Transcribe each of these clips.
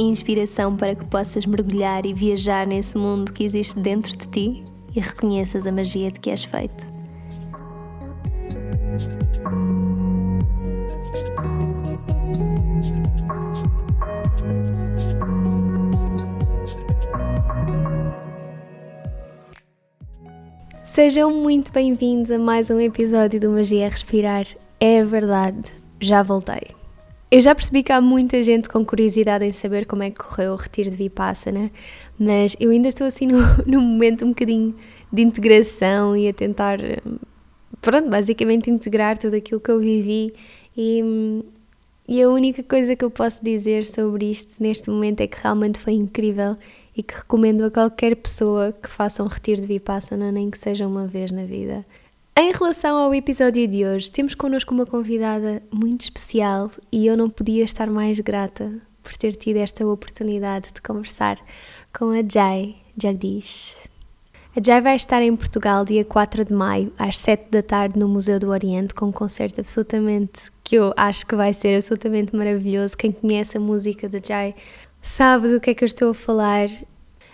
Inspiração para que possas mergulhar e viajar nesse mundo que existe dentro de ti e reconheças a magia de que és feito. Sejam muito bem-vindos a mais um episódio do Magia Respirar. É verdade, já voltei. Eu já percebi que há muita gente com curiosidade em saber como é que correu o retiro de Vipassana, mas eu ainda estou assim no, momento um bocadinho de integração e a tentar, pronto, basicamente integrar tudo aquilo que eu vivi e, e a única coisa que eu posso dizer sobre isto neste momento é que realmente foi incrível e que recomendo a qualquer pessoa que faça um retiro de Vipassana, nem que seja uma vez na vida. Em relação ao episódio de hoje, temos connosco uma convidada muito especial e eu não podia estar mais grata por ter tido esta oportunidade de conversar com a Jai Jagdish. A Jai vai estar em Portugal dia 4 de maio, às 7 da tarde, no Museu do Oriente, com um concerto absolutamente que eu acho que vai ser absolutamente maravilhoso. Quem conhece a música da Jai sabe do que é que eu estou a falar.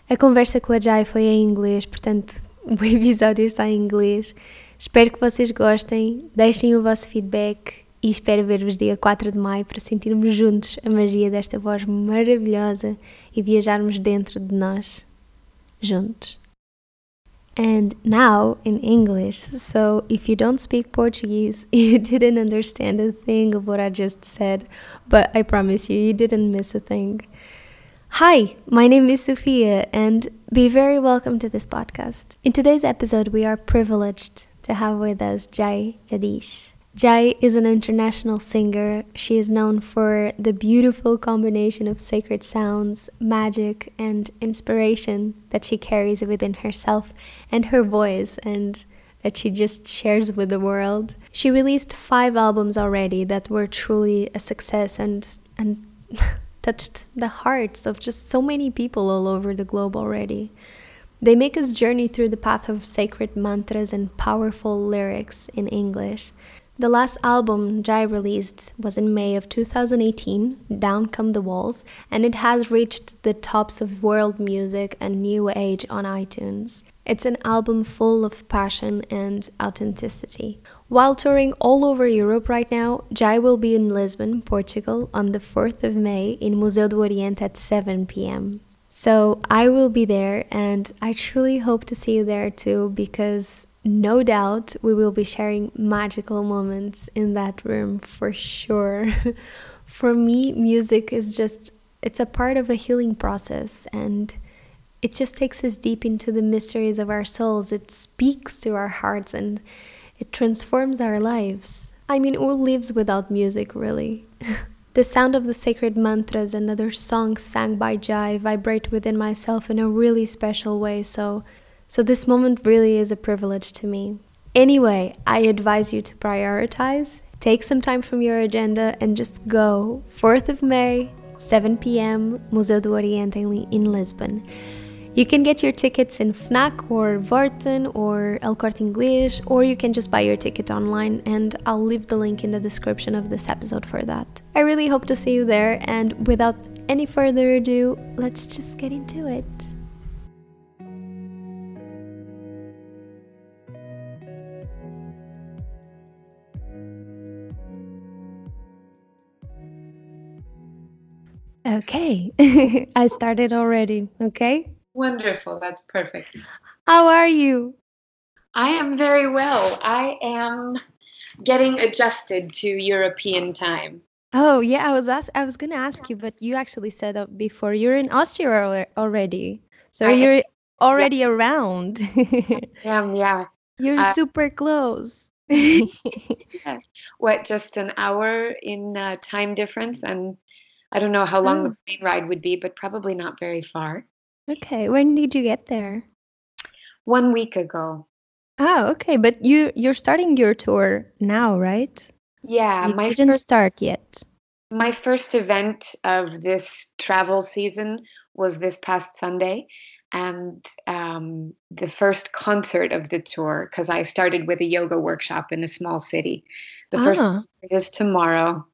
A conversa com a Jai foi em inglês, portanto, o episódio está em inglês. Espero que vocês gostem, deixem o vosso feedback e espero ver-vos dia 4 de maio para sentirmos juntos a magia desta voz maravilhosa e viajarmos dentro de nós, juntos. And now in English, so if you don't speak Portuguese, you didn't understand a thing of what I just said, but I promise you, you didn't miss a thing. Hi, my name is Sophia, and be very welcome to this podcast. In today's episode, we are privileged to have with us Jai Jagdeesh. Jai is an international singer. She is known for the beautiful combination of sacred sounds, magic, and inspiration that she carries within herself and her voice, and that she just shares with the world. She released five albums already that were truly a success and and touched the hearts of just so many people all over the globe already. They make us journey through the path of sacred mantras and powerful lyrics in English. The last album Jai released was in May of 2018, Down Come the Walls, and it has reached the tops of world music and new age on iTunes. It's an album full of passion and authenticity. While touring all over Europe right now, Jai will be in Lisbon, Portugal on the 4th of May in Museu do Oriente at 7 pm. So I will be there and I truly hope to see you there too because no doubt we will be sharing magical moments in that room for sure. for me, music is just it's a part of a healing process and it just takes us deep into the mysteries of our souls. It speaks to our hearts and it transforms our lives. I mean, who lives without music, really? the sound of the sacred mantras and other songs sang by Jai vibrate within myself in a really special way, so, so this moment really is a privilege to me. Anyway, I advise you to prioritize, take some time from your agenda, and just go. 4th of May, 7 p.m., Museu do Oriente in Lisbon. You can get your tickets in Fnac or Worten or El Corte Inglés, or you can just buy your ticket online, and I'll leave the link in the description of this episode for that. I really hope to see you there, and without any further ado, let's just get into it. Okay, I started already, okay? Wonderful. That's perfect. How are you? I am very well. I am getting adjusted to European time. Oh, yeah, I was ask I was gonna ask you, but you actually said up before you're in Austria already. So I you're am, already around. am, yeah. You're Uh, super close. yeah. What, just an hour in uh, time difference? And I don't know how long Oh. the plane ride would be, but probably not very far. Okay. When did you get there? One week ago. Oh, okay. But you you're starting your tour now, right? Yeah, You my didn't first start yet. my first event of this travel season was this past Sunday, and um, the first concert of the tour because I started with a yoga workshop in a small city. The first Ah, concert is tomorrow,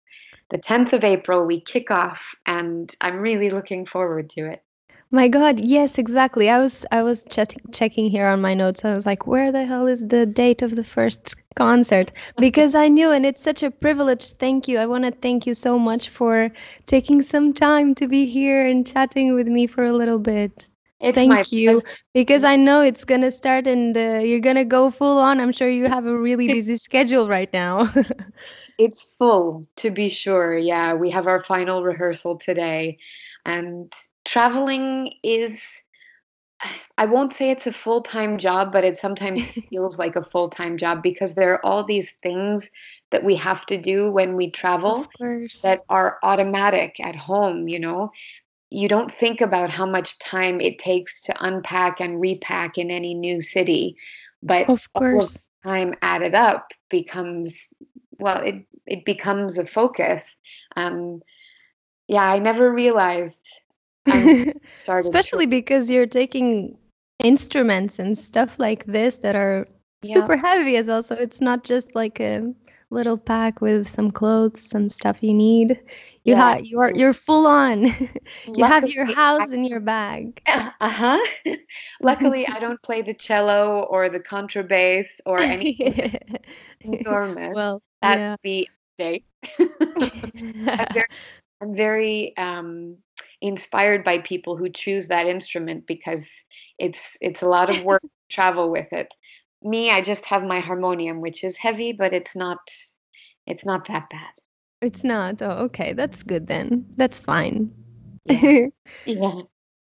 the 10th of April. We kick off, and I'm really looking forward to it. My God. Yes, exactly. I was I was check checking here on my notes. I was like, where the hell is the date of the first concert? Because I knew, and it's such a privilege. Thank you. I want to thank you so much for taking some time to be here and chatting with me for a little bit. It's Thank you, pleasure. because I know it's gonna start and uh, you're gonna go full on. I'm sure you have a really busy schedule right now. It's full, to be sure. Yeah, we have our final rehearsal today. And traveling is, I won't say it's a full-time job, but it sometimes feels like a full-time job because there are all these things that we have to do when we travel that are automatic at home, you know. You don't think about how much time it takes to unpack and repack in any new city, but Of course. time added up becomes, well, it it becomes a focus. Um, yeah, I never realized Especially because you're taking instruments and stuff like this that are Yeah, super heavy as well. So it's not just like a little pack with some clothes, some stuff you need. You yeah. have you are you're full on. You have your Luckily, I house in your bag. uh-huh. Luckily, I don't play the cello or the contrabass or anything enormous. Well, That yeah. be a mistake. I'm very, I'm very um, inspired by people who choose that instrument because it's it's a lot of work to travel with it. Me, I just have my harmonium, which is heavy, but it's not it's not that bad. It's not. Oh, okay. That's good then. That's fine. Yeah.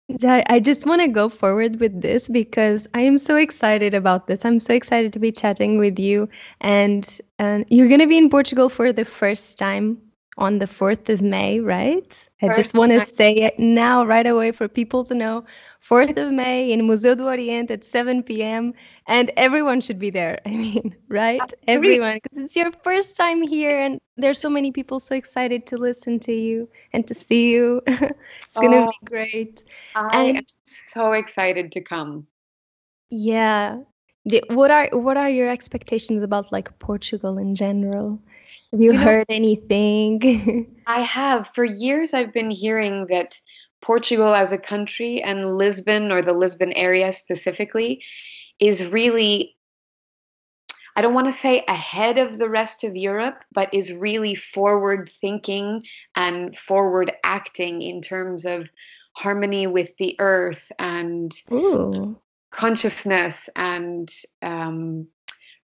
Yeah. I just want to go forward with this because I am so excited about this. I'm so excited to be chatting with you. And, and you're going to be in Portugal for the first time on the 4th of May, right? I just want to say it now, right away, for people to know. 4th of May in Museu do Oriente at 7 p.m. And everyone should be there. I mean, right? Everyone, because it's your first time here, and there's so many people so excited to listen to you and to see you. it's going to Oh, be great. I am And so excited to come. yeah, what are what are your expectations about like Portugal in general? Have you You know, heard anything? I have for years I've been hearing that Portugal as a country and Lisbon or the Lisbon area specifically is really I don't want to say ahead of the rest of Europe, but is really forward thinking and forward acting in terms of harmony with the earth and Ooh, consciousness and um,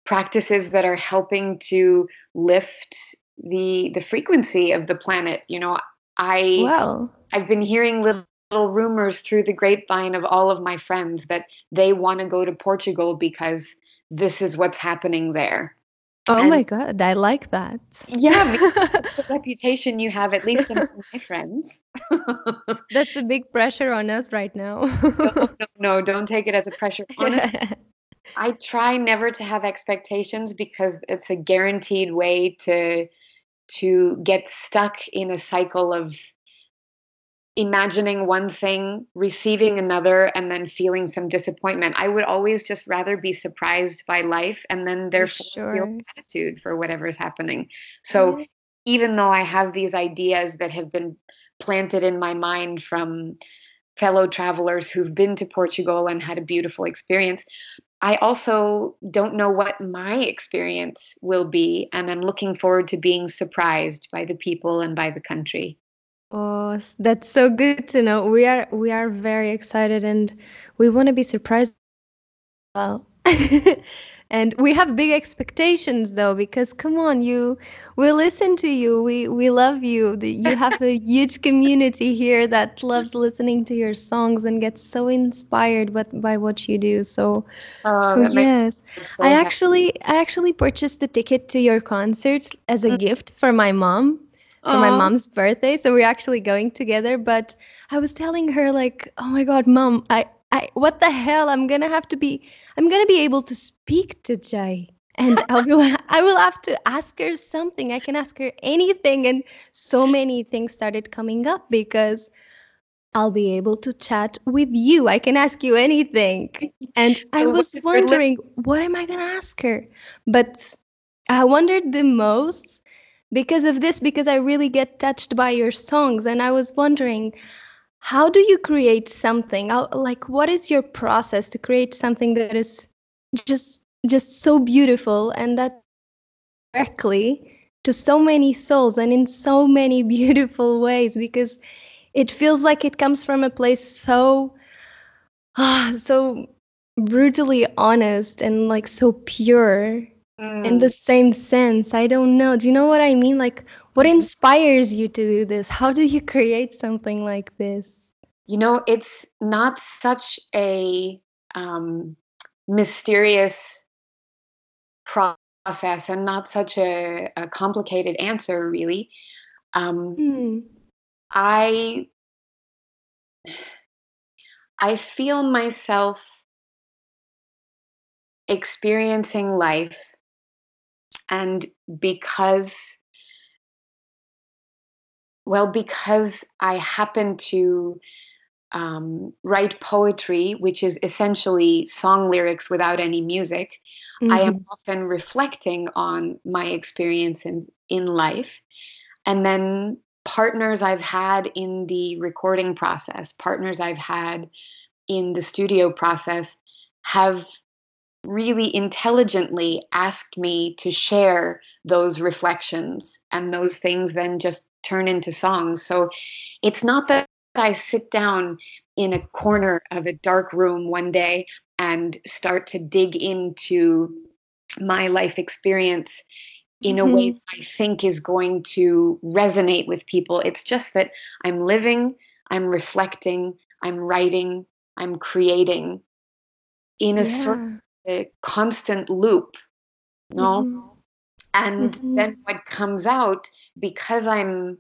practices that are helping to lift the the frequency of the planet. You know, I wow. I've been hearing little, little rumors through the grapevine of all of my friends that they want to go to Portugal because this is what's happening there. Oh And my God, I like that. yeah, the reputation you have, at least among my friends. That's a big pressure on us right now. no, no, no, don't take it as a pressure. Honestly, I try never to have expectations because it's a guaranteed way to to get stuck in a cycle of imagining one thing, receiving another, and then feeling some disappointment. I would always just rather be surprised by life and then For therefore feel gratitude for whatever's happening. So Yeah. even though I have these ideas that have been planted in my mind from fellow travelers who've been to Portugal and had a beautiful experience, I also don't know what my experience will be. And I'm looking forward to being surprised by the people and by the country. Oh, that's so good to know. We are we are very excited and we want to be surprised well. And we have big expectations though, because come on, you we listen to you. We we love you. You have a huge community here that loves listening to your songs and gets so inspired by, by what you do. So Oh, so yes. so I happy. actually I actually purchased the ticket to your concert as a Mm. gift for my mom. for my mom's birthday. So we're actually going together. But I was telling her like, oh my god, mom, I, I what the hell? I'm gonna have to be I'm gonna be able to speak to Jai. And I'll be I will have to ask her something. I can ask her anything. And so many things started coming up because I'll be able to chat with you. I can ask you anything. And I was wondering, what am I going to ask her? But I wondered the most because of this, because I really get touched by your songs. And I was wondering, how do you create something? How, like, what is your process to create something that is just just so beautiful and that directly to so many souls and in so many beautiful ways because it feels like it comes from a place so ah, so brutally honest and like so pure mm. in the same sense i don't know do you know what i mean like what inspires you to do this? How do you create something like this? You know it's not such a um, mysterious process and not such a, a complicated answer really. Um, mm. I I feel myself experiencing life and because well because I happen to um, write poetry, which is essentially song lyrics without any music, mm-hmm. I am mm-hmm. often reflecting on my experience in, in life and then partners I've had in the recording process, partners I've had in the studio process have really intelligently asked me to share those reflections and those things then just turn into songs. So it's not that I sit down in a corner of a dark room one day and start to dig into my life experience in a mm-hmm. way I think is going to resonate with people. It's just that I'm living, I'm reflecting, I'm writing, I'm creating in a yeah. sort of a constant loop. no? Mm-hmm. And mm-hmm. then what comes out because I'm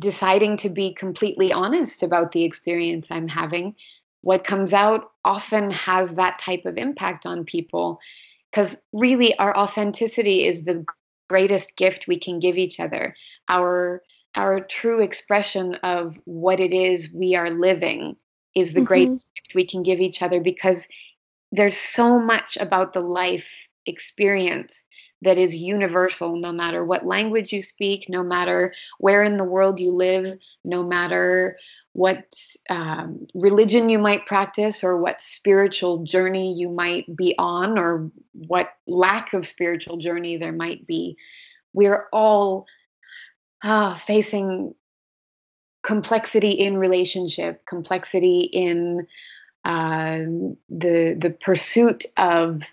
deciding to be completely honest about the experience I'm having, what comes out often has that type of impact on people because really our authenticity is the greatest gift we can give each other our our true expression of what it is we are living is the mm-hmm. greatest gift we can give each other because there's so much about the life experience that is universal no matter what language you speak no matter where in the world you live no matter what um, religion you might practice or what spiritual journey you might be on or what lack of spiritual journey there might be. We're all uh, facing complexity in relationship complexity in uh, the the pursuit of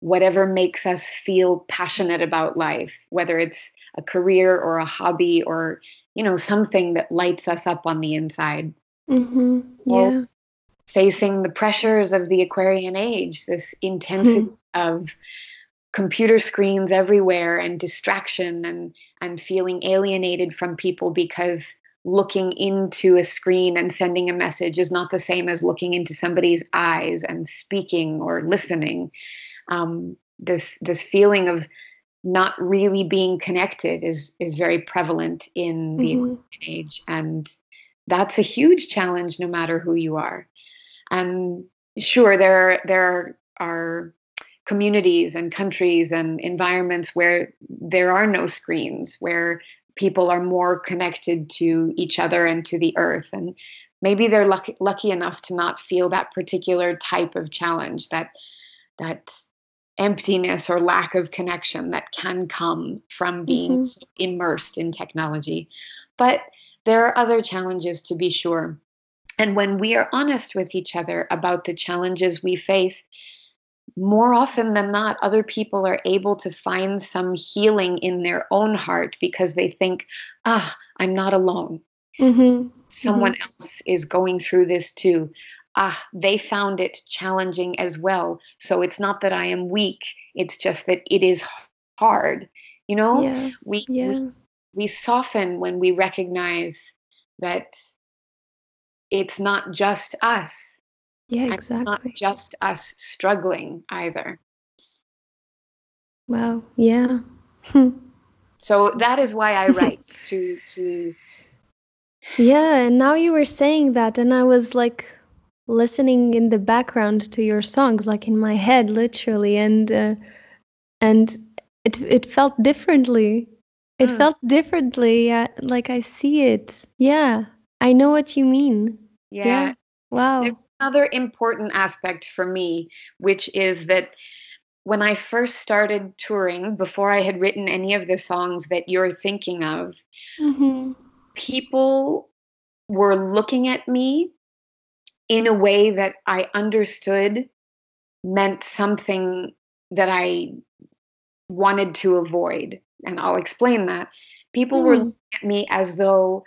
whatever makes us feel passionate about life whether it's a career or a hobby or you know something that lights us up on the inside mm-hmm. yeah facing the pressures of the aquarian age this intensity mm-hmm. of computer screens everywhere and distraction and and feeling alienated from people because looking into a screen and sending a message is not the same as looking into somebody's eyes and speaking or listening um, this this feeling of not really being connected is is very prevalent in the mm-hmm. age. And that's a huge challenge no matter who you are. And sure there there are communities and countries and environments where there are no screens where people are more connected to each other and to the earth. And maybe they're lucky, lucky enough to not feel that particular type of challenge that that emptiness or lack of connection that can come from being mm-hmm. so immersed in technology. But there are other challenges to be sure. And when we are honest with each other about the challenges we face, more often than not, other people are able to find some healing in their own heart because they think, ah, I'm not alone. Mm-hmm. Someone mm-hmm. else is going through this too ah, they found it challenging as well. So it's not that I am weak, it's just that it is hard. You know, yeah. we, yeah. we soften when we recognize that it's not just us. Yeah, exactly. not just us struggling either. Well, Yeah. so that is why I write to to Yeah, and now you were saying that and I was like listening in the background to your songs like in my head literally and uh, and it it felt differently. It Mm. felt differently. Yeah, like I see it. Yeah. I know what you mean. yeah. Yeah. Wow. There's another important aspect for me, which is that when I first started touring, before I had written any of the songs that you're thinking of, Mhm. people were looking at me in a way that I understood meant something that I wanted to avoid. And I'll explain that. People were Mm. looking at me as though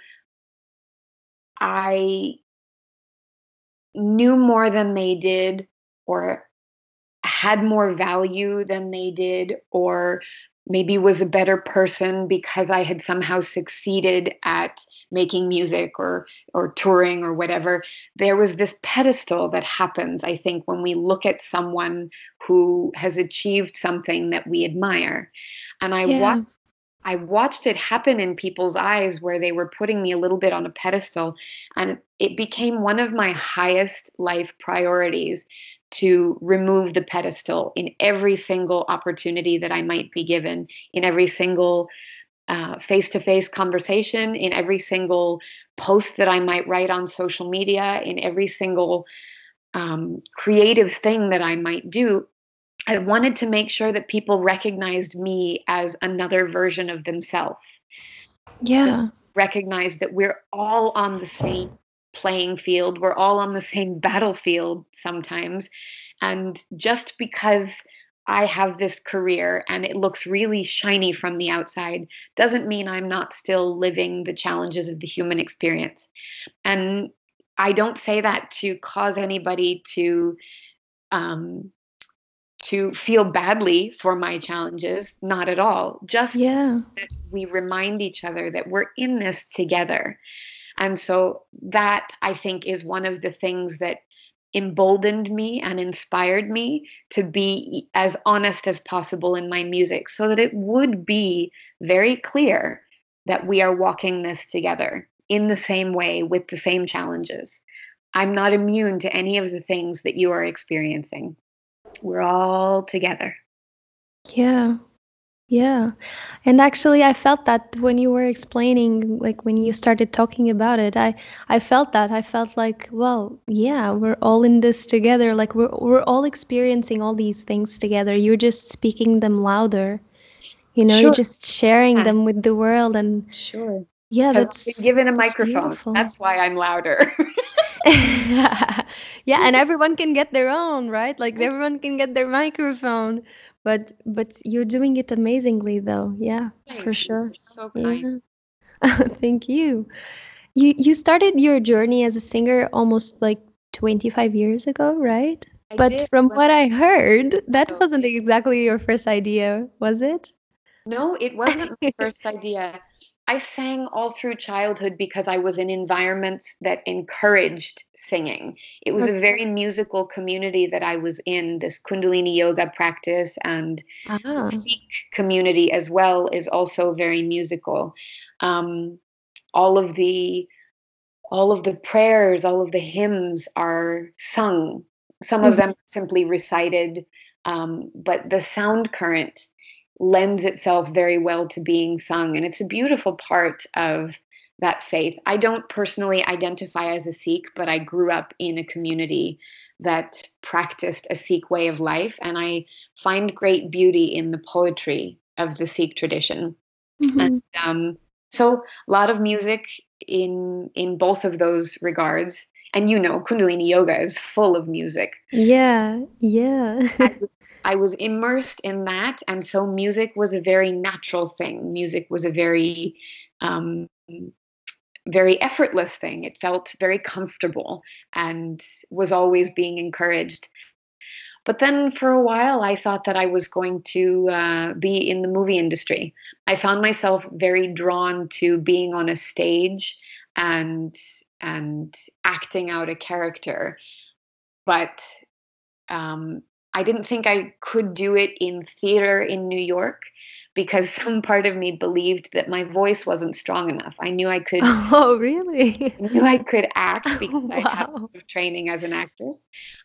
I knew more than they did, or had more value than they did, or maybe was a better person because I had somehow succeeded at making music or or touring or whatever. There was this pedestal that happens, I think, when we look at someone who has achieved something that we admire. And I Yeah. watched I watched it happen in people's eyes where they were putting me a little bit on a pedestal. And it became one of my highest life priorities to remove the pedestal in every single opportunity that I might be given, in every single face to face conversation, in every single post that I might write on social media, in every single um, creative thing that I might do. I wanted to make sure that people recognized me as another version of themselves, Yeah. recognized that we're all on the same playing field, we're all on the same battlefield sometimes. And just because I have this career and it looks really shiny from the outside doesn't mean I'm not still living the challenges of the human experience. And I don't say that to cause anybody to um, to feel badly for my challenges, not at all. Just Yeah. that we remind each other that we're in this together. And so that I think is one of the things that emboldened me and inspired me to be as honest as possible in my music so that it would be very clear that we are walking this together in the same way with the same challenges. I'm not immune to any of the things that you are experiencing. We're all together. Yeah. Yeah. And actually I felt that when you were explaining like when you started talking about it, I I felt that. I felt like, well, yeah, we're all in this together. Like we're we're all experiencing all these things together. You're just speaking them louder. You know, you're just sharing Yeah. them with the world and Sure. yeah, that's been given a microphone. beautiful. That's why I'm louder. yeah, and everyone can get their own, right? Like everyone can get their microphone. But but you're doing it amazingly though. Yeah, Thank for you. sure. So kind. Yeah. Thank you. You you started your journey as a singer almost like 25 years ago, right? I But did from when- what I heard, that wasn't exactly your first idea, was it? No, it wasn't my first idea. I sang all through childhood because I was in environments that encouraged singing. It was a very musical community that I was in, this Kundalini yoga practice and Ah, Sikh community as well is also very musical. Um, all of the all of the prayers, all of the hymns are sung. Some of Mhm. them simply recited, um, but the sound current lends itself very well to being sung, and it's a beautiful part of that faith. I don't personally identify as a Sikh, but I grew up in a community that practiced a Sikh way of life, and I find great beauty in the poetry of the Sikh tradition. mhm. Um, so a lot of music in in both of those regards. And you know, Kundalini yoga is full of music. Yeah, yeah. I was, I was immersed in that, and so music was a very natural thing. Music was a very um, very effortless thing. It felt very comfortable and was always being encouraged. But then for a while, I thought that I was going to uh, be in the movie industry. I found myself very drawn to being on a stage and and acting out a character, but um, I didn't think I could do it in theater in New York because some part of me believed that my voice wasn't strong enough. I knew I could. Oh, really? I knew I could act because wow. I had training as an actress,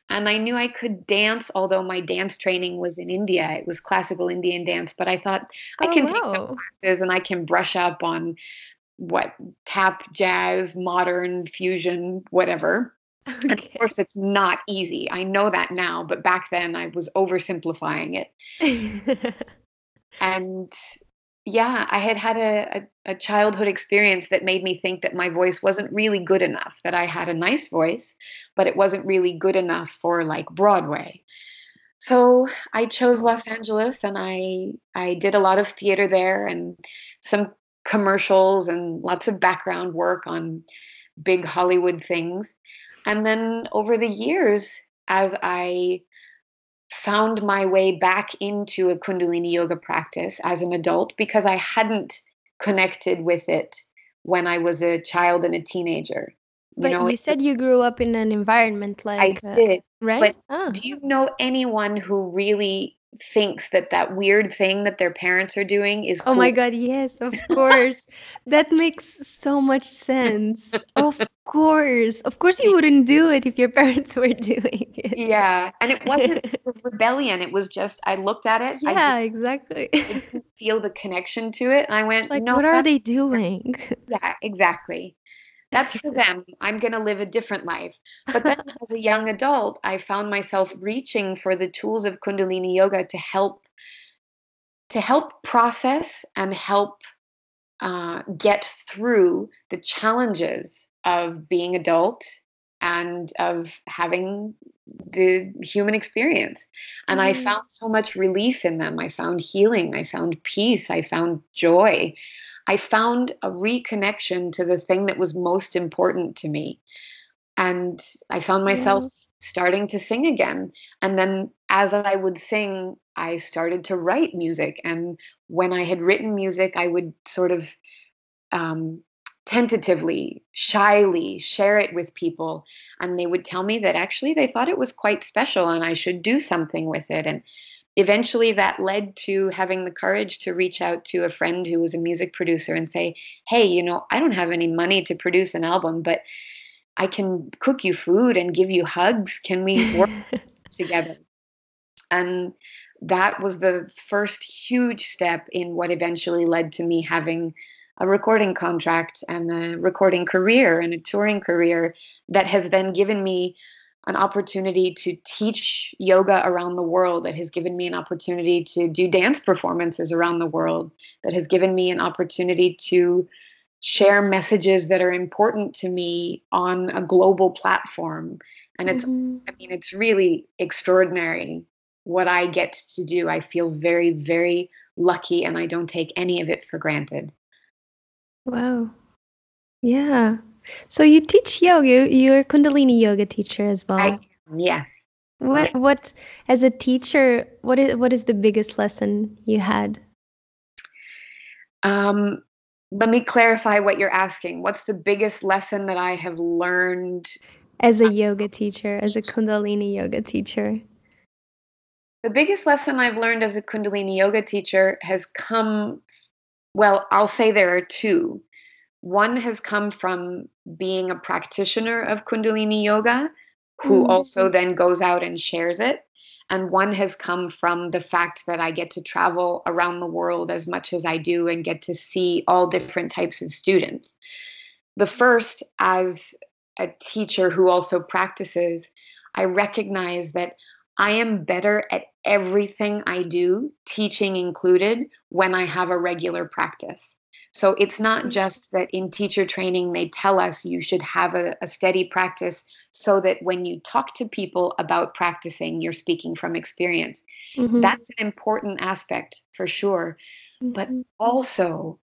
and I knew I could dance. Although my dance training was in India, it was classical Indian dance. But I thought I Oh, can take some classes and I can brush up on what tap, jazz, modern, fusion, whatever. And of course, it's not easy. I know that now, but back then I was oversimplifying it. And yeah, I had had a, a, a childhood experience that made me think that my voice wasn't really good enough, that I had a nice voice, but it wasn't really good enough for like Broadway. So I chose Los Angeles and I I did a lot of theater there and some commercials and lots of background work on big Hollywood things. And then over the years, as I found my way back into a Kundalini yoga practice as an adult, because I hadn't connected with it when I was a child and a teenager. You But know, you said you grew up in an environment I like, uh, did. right? Ah. Do you know anyone who really thinks that that weird thing that their parents are doing is Oh my? God, yes, of course. That makes so much sense. Of course. Of course you wouldn't do it if your parents were doing it. Yeah, and it wasn't it was rebellion. It was just I looked at it, I Yeah, exactly. didn't, didn't feel the connection to it, and I went, Like, no, what are they doing? yeah, exactly. That's for them. I'm going to live a different life. But then as a young adult, I found myself reaching for the tools of Kundalini yoga to help to help process and help uh, get through the challenges of being adult and of having the human experience. And I Mhm. found so much relief in them. I found healing. I found peace. I found joy. I found a reconnection to the thing that was most important to me. And I found myself starting to sing again. And then as I would sing, I started to write music. And when I had written music, I would sort of um, tentatively, shyly share it with people. And they would tell me that actually they thought it was quite special and I should do something with it. And eventually that led to having the courage to reach out to a friend who was a music producer and say, Hey, you know, I don't have any money to produce an album, but I can cook you food and give you hugs. Can we work together? And that was the first huge step in what eventually led to me having a recording contract and a recording career and a touring career that has then given me an opportunity to teach yoga around the world, that has given me an opportunity to do dance performances around the world, that has given me an opportunity to share messages that are important to me on a global platform. And it's, Mhm. I mean, it's really extraordinary what I get to do. I feel very, very lucky and I don't take any of it for granted. Wow. Yeah. So you teach yoga. you- You're a Kundalini yoga teacher as well. I, yes. What what as a teacher, what is what is the biggest lesson you had? Um, let me clarify what you're asking. What's the biggest lesson that I have learned? As a yoga teacher, as a Kundalini yoga teacher. The biggest lesson I've learned as a Kundalini yoga teacher has come, well, I'll say there are two. One has come from being a practitioner of Kundalini yoga, who Mm. also then goes out and shares it. And one has come from the fact that I get to travel around the world as much as I do and get to see all different types of students. The first, as a teacher who also practices, I recognize that I am better at everything I do, teaching included, when I have a regular practice. So it's not Mm. just that in teacher training they tell us you should have a, a steady practice so that when you talk to people about practicing, you're speaking from experience. Mhm. That's an important aspect for sure. But Mhm. also,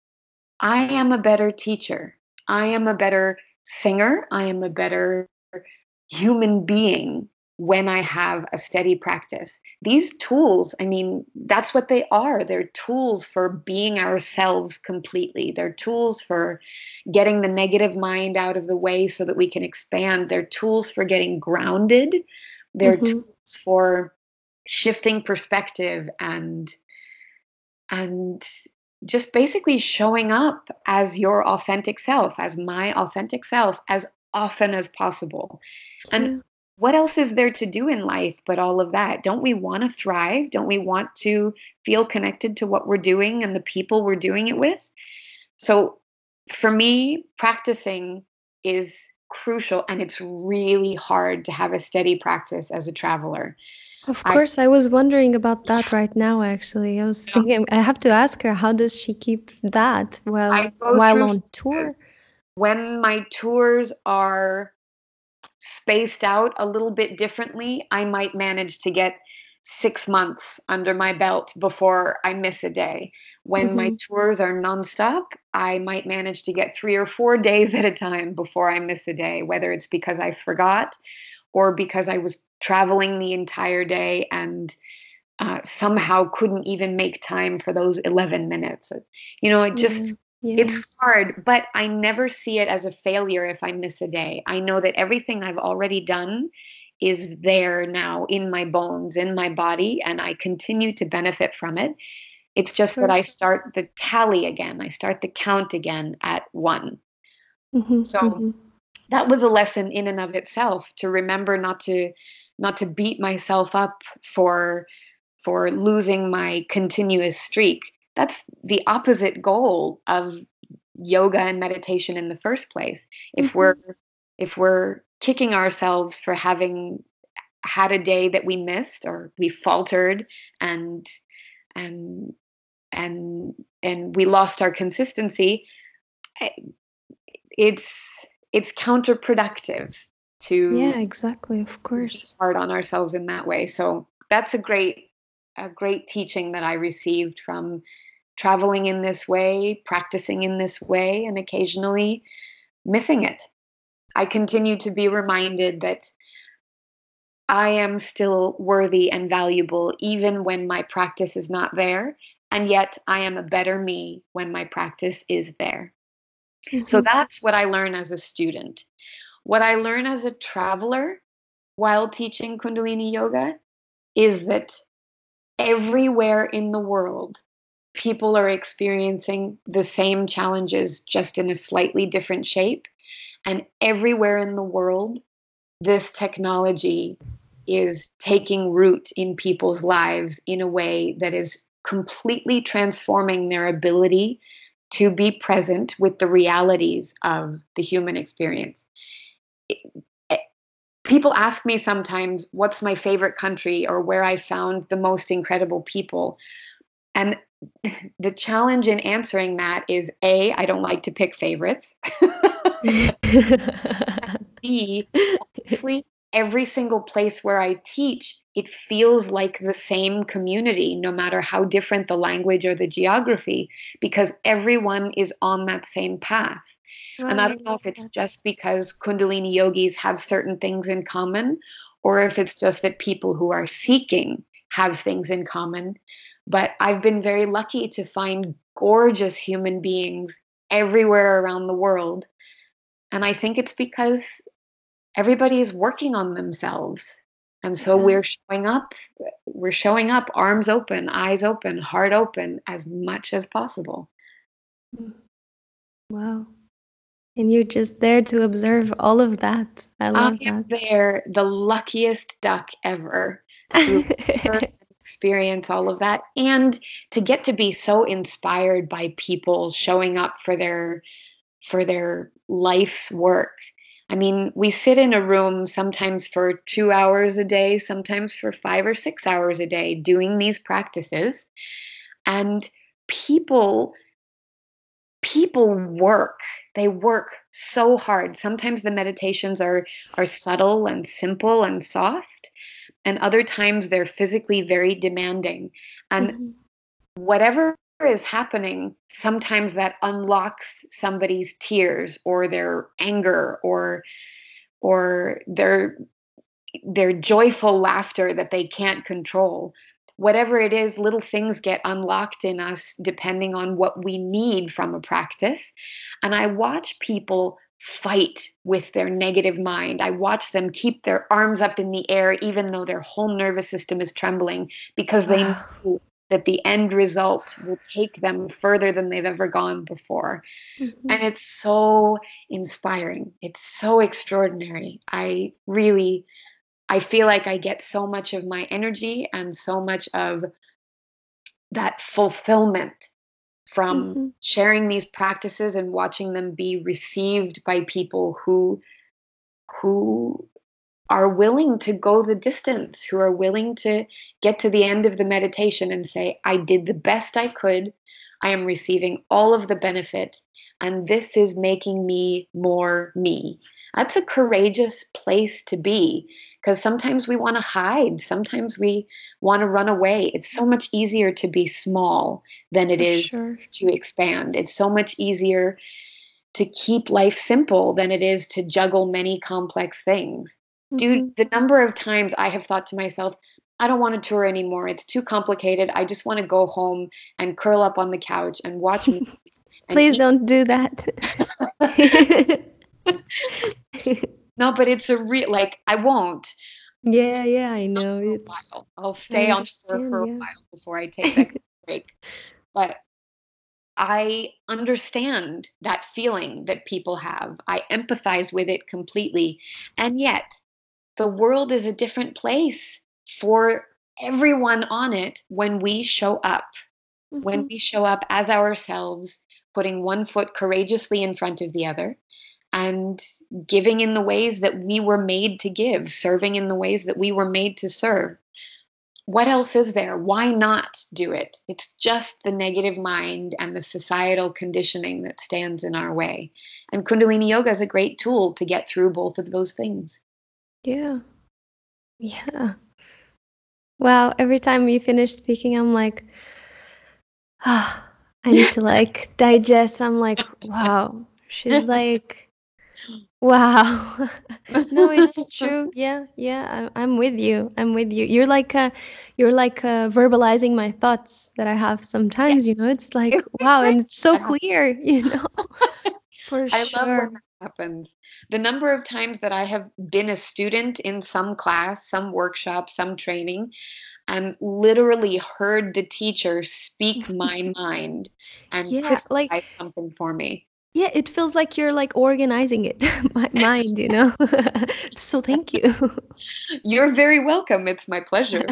I am a better teacher. I am a better singer. I am a better human being when I have a steady practice. These tools, I mean, that's what they are. They're tools for being ourselves completely. They're tools for getting the negative mind out of the way so that we can expand. They're tools for getting grounded. They're mm-hmm. tools for shifting perspective and and just basically showing up as your authentic self, as my authentic self, as often as possible. And what else is there to do in life but all of that? Don't we want to thrive? Don't we want to feel connected to what we're doing and the people we're doing it with? So for me, practicing is crucial and it's really hard to have a steady practice as a traveler. Of course, I, I was wondering about that right now. Actually, I was thinking I have to ask her how does she keep that while while on tour. When my tours are spaced out a little bit differently, I might manage to get six months under my belt before I miss a day. When mm-hmm. my tours are nonstop, I might manage to get three or four days at a time before I miss a day, whether it's because I forgot or because I was traveling the entire day and uh, somehow couldn't even make time for those 11 minutes. You know, it just, mm. It's hard, but I never see it as a failure if I miss a day. I know that everything I've already done is there now in my bones, in my body, and I continue to benefit from it. It's just that I start the tally again, I start the count again at one. Mm-hmm, so mm-hmm. that was a lesson in and of itself to remember not to not to beat myself up for for losing my continuous streak that's the opposite goal of yoga and meditation in the first place. If mm-hmm. we're if we're kicking ourselves for having had a day that we missed or we faltered and and and and we lost our consistency eh, it's it's counterproductive to yeah exactly of course. hard on ourselves in that way. So that's a great a great teaching that i received from traveling in this way, practicing in this way, and occasionally missing it. I continue to be reminded that I am still worthy and valuable even when my practice is not there. And yet I am a better me when my practice is there. Mm-hmm. So that's what I learn as a student. What I learn as a traveler while teaching Kundalini Yoga is that everywhere in the world, people are experiencing the same challenges just in a slightly different shape. And everywhere in the world, this technology is taking root in people's lives in a way that is completely transforming their ability to be present with the realities of the human experience. Eh, people ask me sometimes, what's my favorite country or where I found the most incredible people? And the challenge in answering that is A, I don't like to pick favorites. B, honestly, every single place where I teach, it feels like the same community, no matter how different the language or the geography, because everyone is on that same path. and I don't know if it's just because Kundalini yogis have certain things in common, or if it's just that people who are seeking have things in common. But I've been very lucky to find gorgeous human beings everywhere around the world. And I think it's because everybody is working on themselves. And so yeah. we're showing up, we're showing up arms open, eyes open, heart open as much as possible. Mm. Wow. And you're just there to observe all of that. I love I am that. There, the luckiest duck ever experience all of that and to get to be so inspired by people showing up for their for their life's work. I mean we sit in a room sometimes for 2 hours a day sometimes for 5 or 6 hours a day doing these practices and people people work. They work so hard. Sometimes the meditations are are subtle and simple and soft and other times they're physically very demanding and mm-hmm. whatever is happening sometimes that unlocks somebody's tears or their anger or or their their joyful laughter that they can't control whatever it is, little things get unlocked in us depending on what we need from a practice. And I watch people fight with their negative mind. I watch them keep their arms up in the air, even though their whole nervous system is trembling, because they know that the end result will take them further than they've ever gone before. Mm-hmm. And it's so inspiring. It's so extraordinary. I really I feel like I get so much of my energy and so much of that fulfillment from mm-hmm. sharing these practices and watching them be received by people who who are willing to go the distance, who are willing to get to the end of the meditation and say, I did the best I could. I am receiving all of the benefit, and this is making me more me. That's a courageous place to be because sometimes we want to hide sometimes we want to run away it's so much easier to be small than it For is sure. to expand it's so much easier to keep life simple than it is to juggle many complex things mm-hmm. dude the number of times i have thought to myself I don't want to tour anymore. It's too complicated. I just want to go home and curl up on the couch and watch movies. Please don't do that. No, but it's a real like I won't. Yeah, yeah, I know. It's, I'll stay on tour for yeah. a while before I take that break. But I understand that feeling that people have. I empathize with it completely. And yet, the world is a different place for everyone on it when we show up. Mm-hmm. When we show up as ourselves, putting one foot courageously in front of the other, and giving in the ways that we were made to give, serving in the ways that we were made to serve. What else is there? Why not do it? It's just the negative mind and the societal conditioning that stands in our way. And Kundalini Yoga is a great tool to get through both of those things. Yeah. Yeah. Wow. Every time you finish speaking, I'm like, ah, oh, I need to like digest. I'm like, wow. She's like, Wow. no, it's true. Yeah, yeah. I, I'm with you. I'm with you. You're like, uh, you're like uh, verbalizing my thoughts that I have sometimes. You know, it's like wow, and it's so clear. You know, for I love when that happens. The number of times that I have been a student in some class, some workshop, some training, and literally heard the teacher speak my mind and Yeah, like something for me. Yeah, it feels like you're like organizing it, my mind, you know. so thank you. You're very welcome. It's my pleasure.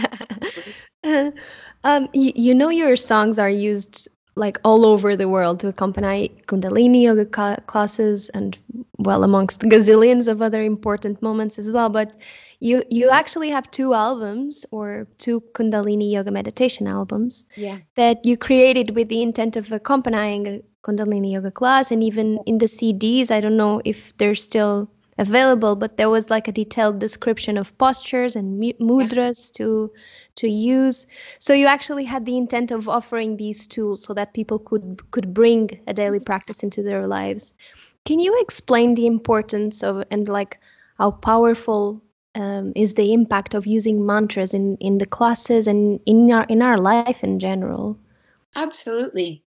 um, you, you know, your songs are used like all over the world to accompany Kundalini yoga ca- classes and well, amongst gazillions of other important moments as well. But you you actually have two albums or two Kundalini yoga meditation albums yeah. that you created with the intent of accompanying a Kundalini yoga class and even in the CDs I don't know if they're still available but there was like a detailed description of postures and mudras to to use. So you actually had the intent of offering these tools so that people could could bring a daily practice into their lives. Can you explain the importance of and like how powerful um, is the impact of using mantras in in the classes and in our in our life in general? Absolutely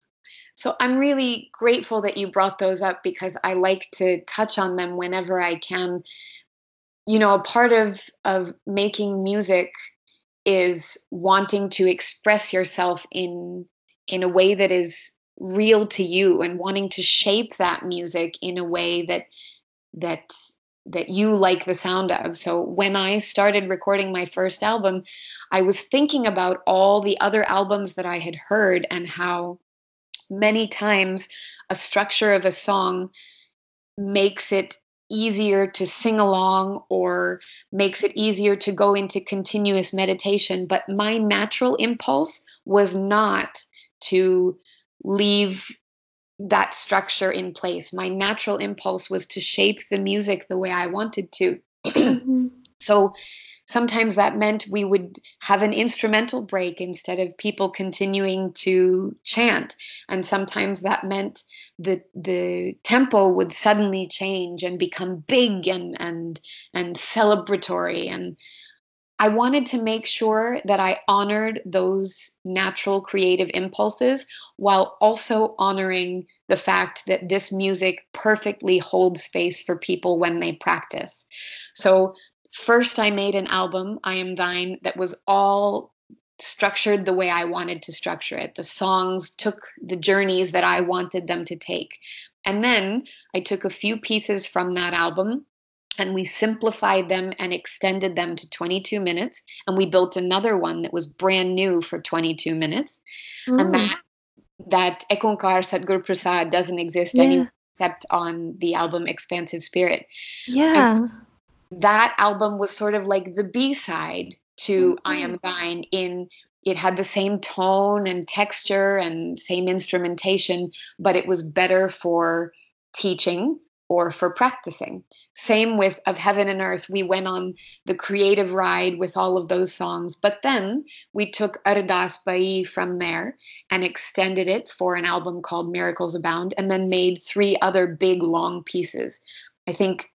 so I'm really grateful that you brought those up because I like to touch on them whenever I can. You know, a part of of making music is wanting to express yourself in in a way that is real to you and wanting to shape that music in a way that that that you like the sound of. So when I started recording my first album, I was thinking about all the other albums that I had heard and how many times a structure of a song makes it easier to sing along or makes it easier to go into continuous meditation. But my natural impulse was not to leave that structure in place. My natural impulse was to shape the music the way I wanted to. Mm-hmm. so sometimes that meant we would have an instrumental break instead of people continuing to chant and sometimes that meant the the tempo would suddenly change and become big and and and celebratory and I wanted to make sure that I honored those natural creative impulses while also honoring the fact that this music perfectly holds space for people when they practice. So, first, I made an album, I Am Thine, that was all structured the way I wanted to structure it. The songs took the journeys that I wanted them to take. And then I took a few pieces from that album and we simplified them and extended them to 22 minutes and we built another one that was brand new for 22 minutes mm. and that that Ek Onkar Satguru Prasad doesn't exist yeah. anywhere except on the album Expansive Spirit. Yeah. And that album was sort of like the B-side to mm-hmm. I Am Thine in it had the same tone and texture and same instrumentation, but it was better for teaching or for practicing. Same with Of Heaven and Earth. We went on the creative ride with all of those songs, but then we took Ardas Bhaee from there and extended it for an album called Miracles Abound, and then made three other big long pieces. I think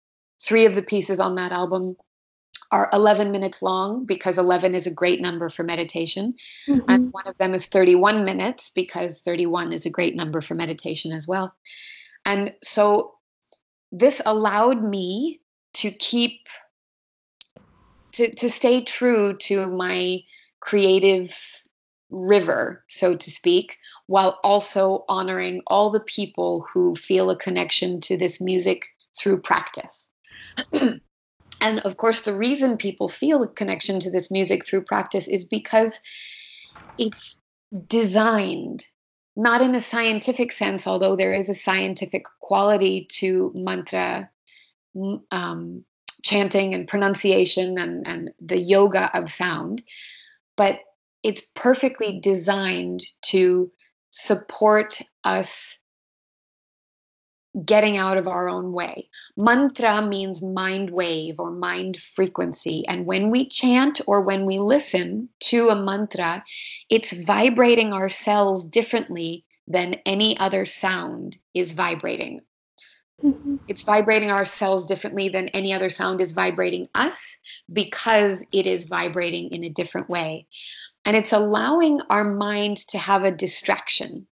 three of the pieces on that album are 11 minutes long because 11 is a great number for meditation. Mm-hmm. And one of them is 31 minutes because 31 is a great number for meditation as well. And so this allowed me to keep to to stay true to my creative river so to speak while also honoring all the people who feel a connection to this music through practice and of course the reason people feel a connection to this music through practice is because it's designed not in a scientific sense, although there is a scientific quality to mantra um, chanting and pronunciation and, and the yoga of sound, but it's perfectly designed to support us getting out of our own way. Mantra means mind wave or mind frequency. And when we chant or when we listen to a mantra, it's vibrating our cells differently than any other sound is vibrating. Mm-hmm. It's vibrating our cells differently than any other sound is vibrating us because it is vibrating in a different way. And it's allowing our mind to have a distraction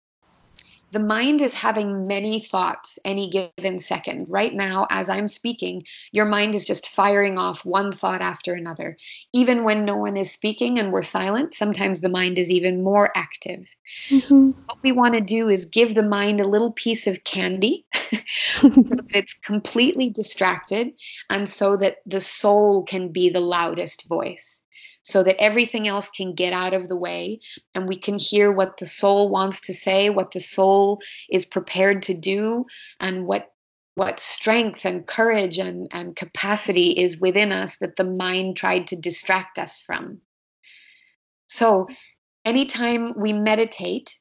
the mind is having many thoughts any given second. Right now, as I'm speaking, your mind is just firing off one thought after another. Even when no one is speaking and we're silent, sometimes the mind is even more active. Mm-hmm. What we want to do is give the mind a little piece of candy so that it's completely distracted and so that the soul can be the loudest voice so that everything else can get out of the way and we can hear what the soul wants to say, what the soul is prepared to do, and what what strength and courage and, and capacity is within us that the mind tried to distract us from. So, anytime we meditate,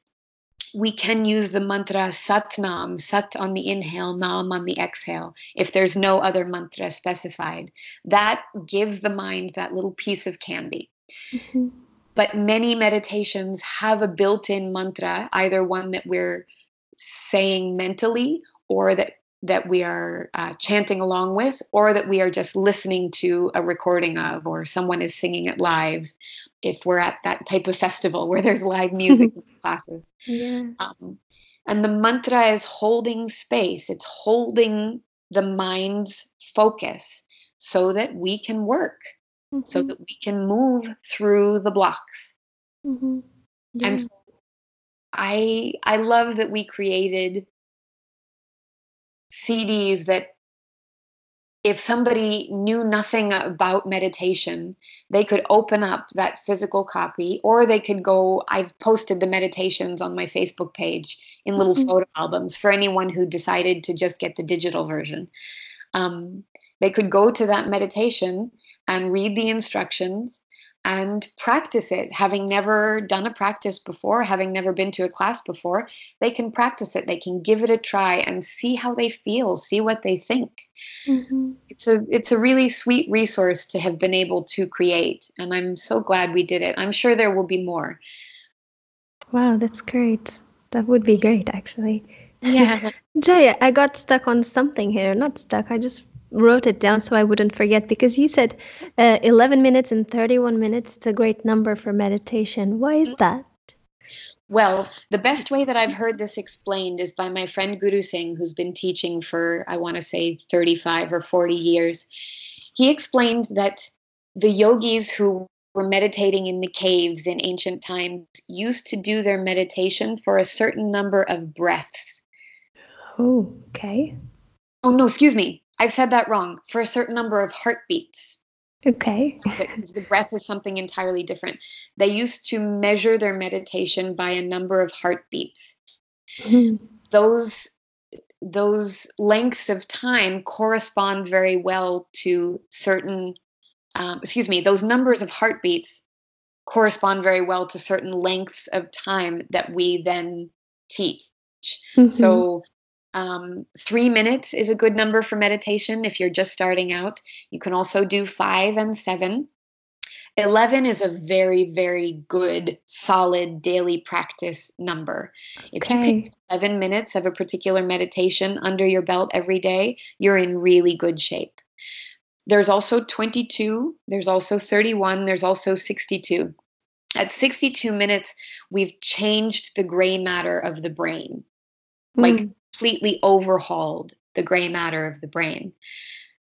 we can use the mantra Satnam, Sat on the inhale, Nam on the exhale, if there's no other mantra specified. That gives the mind that little piece of candy. Mm-hmm. But many meditations have a built in mantra, either one that we're saying mentally or that that we are uh, chanting along with, or that we are just listening to a recording of, or someone is singing it live, if we're at that type of festival where there's live music classes. Yeah. Um, and the mantra is holding space, it's holding the mind's focus so that we can work, mm-hmm. so that we can move through the blocks. Mm-hmm. Yeah. And so I I love that we created CDs that if somebody knew nothing about meditation, they could open up that physical copy or they could go. I've posted the meditations on my Facebook page in little mm-hmm. photo albums for anyone who decided to just get the digital version. Um, they could go to that meditation and read the instructions and practice it. Having never done a practice before, having never been to a class before, they can practice it. They can give it a try and see how they feel, see what they think. Mm-hmm. It's a it's a really sweet resource to have been able to create, and I'm so glad we did it. I'm sure there will be more. Wow, that's great. That would be great, actually. Yeah. Jai, I got stuck on something here. Not stuck. I just wrote it down so I wouldn't forget because you said uh, 11 minutes and 31 minutes. It's a great number for meditation. Why is that? Well, the best way that I've heard this explained is by my friend Guru Singh, who's been teaching for, I want to say, 35 or 40 years. He explained that the yogis who were meditating in the caves in ancient times used to do their meditation for a certain number of breaths. Oh, okay. Oh, no, excuse me. I've said that wrong. For a certain number of heartbeats. Okay. Because the breath is something entirely different. They used to measure their meditation by a number of heartbeats. Mm-hmm. Those those lengths of time correspond very well to certain um, excuse me those numbers of heartbeats correspond very well to certain lengths of time that we then teach mm-hmm. so um, three minutes is a good number for meditation if you're just starting out. You can also do five and seven. 11 is a very, very good, solid daily practice number. Okay. If you can 11 minutes of a particular meditation under your belt every day, you're in really good shape. There's also 22, there's also 31, there's also 62. At 62 minutes, we've changed the gray matter of the brain. Like mm completely overhauled the gray matter of the brain.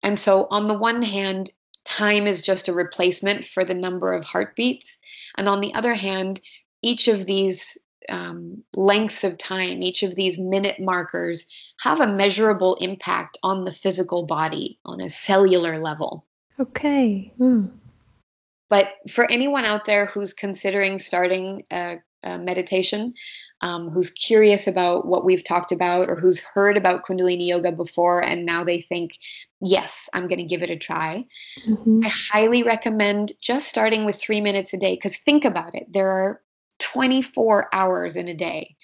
And so, on the one hand, time is just a replacement for the number of heartbeats. And on the other hand, each of these um, lengths of time, each of these minute markers have a measurable impact on the physical body on a cellular level. Okay. Mm. But for anyone out there who's considering starting a, a meditation, um, who's curious about what we've talked about or who's heard about Kundalini Yoga before and now they think, yes, I'm going to give it a try, mm-hmm. I highly recommend just starting with three minutes a day because think about it. There are 24 hours in a day.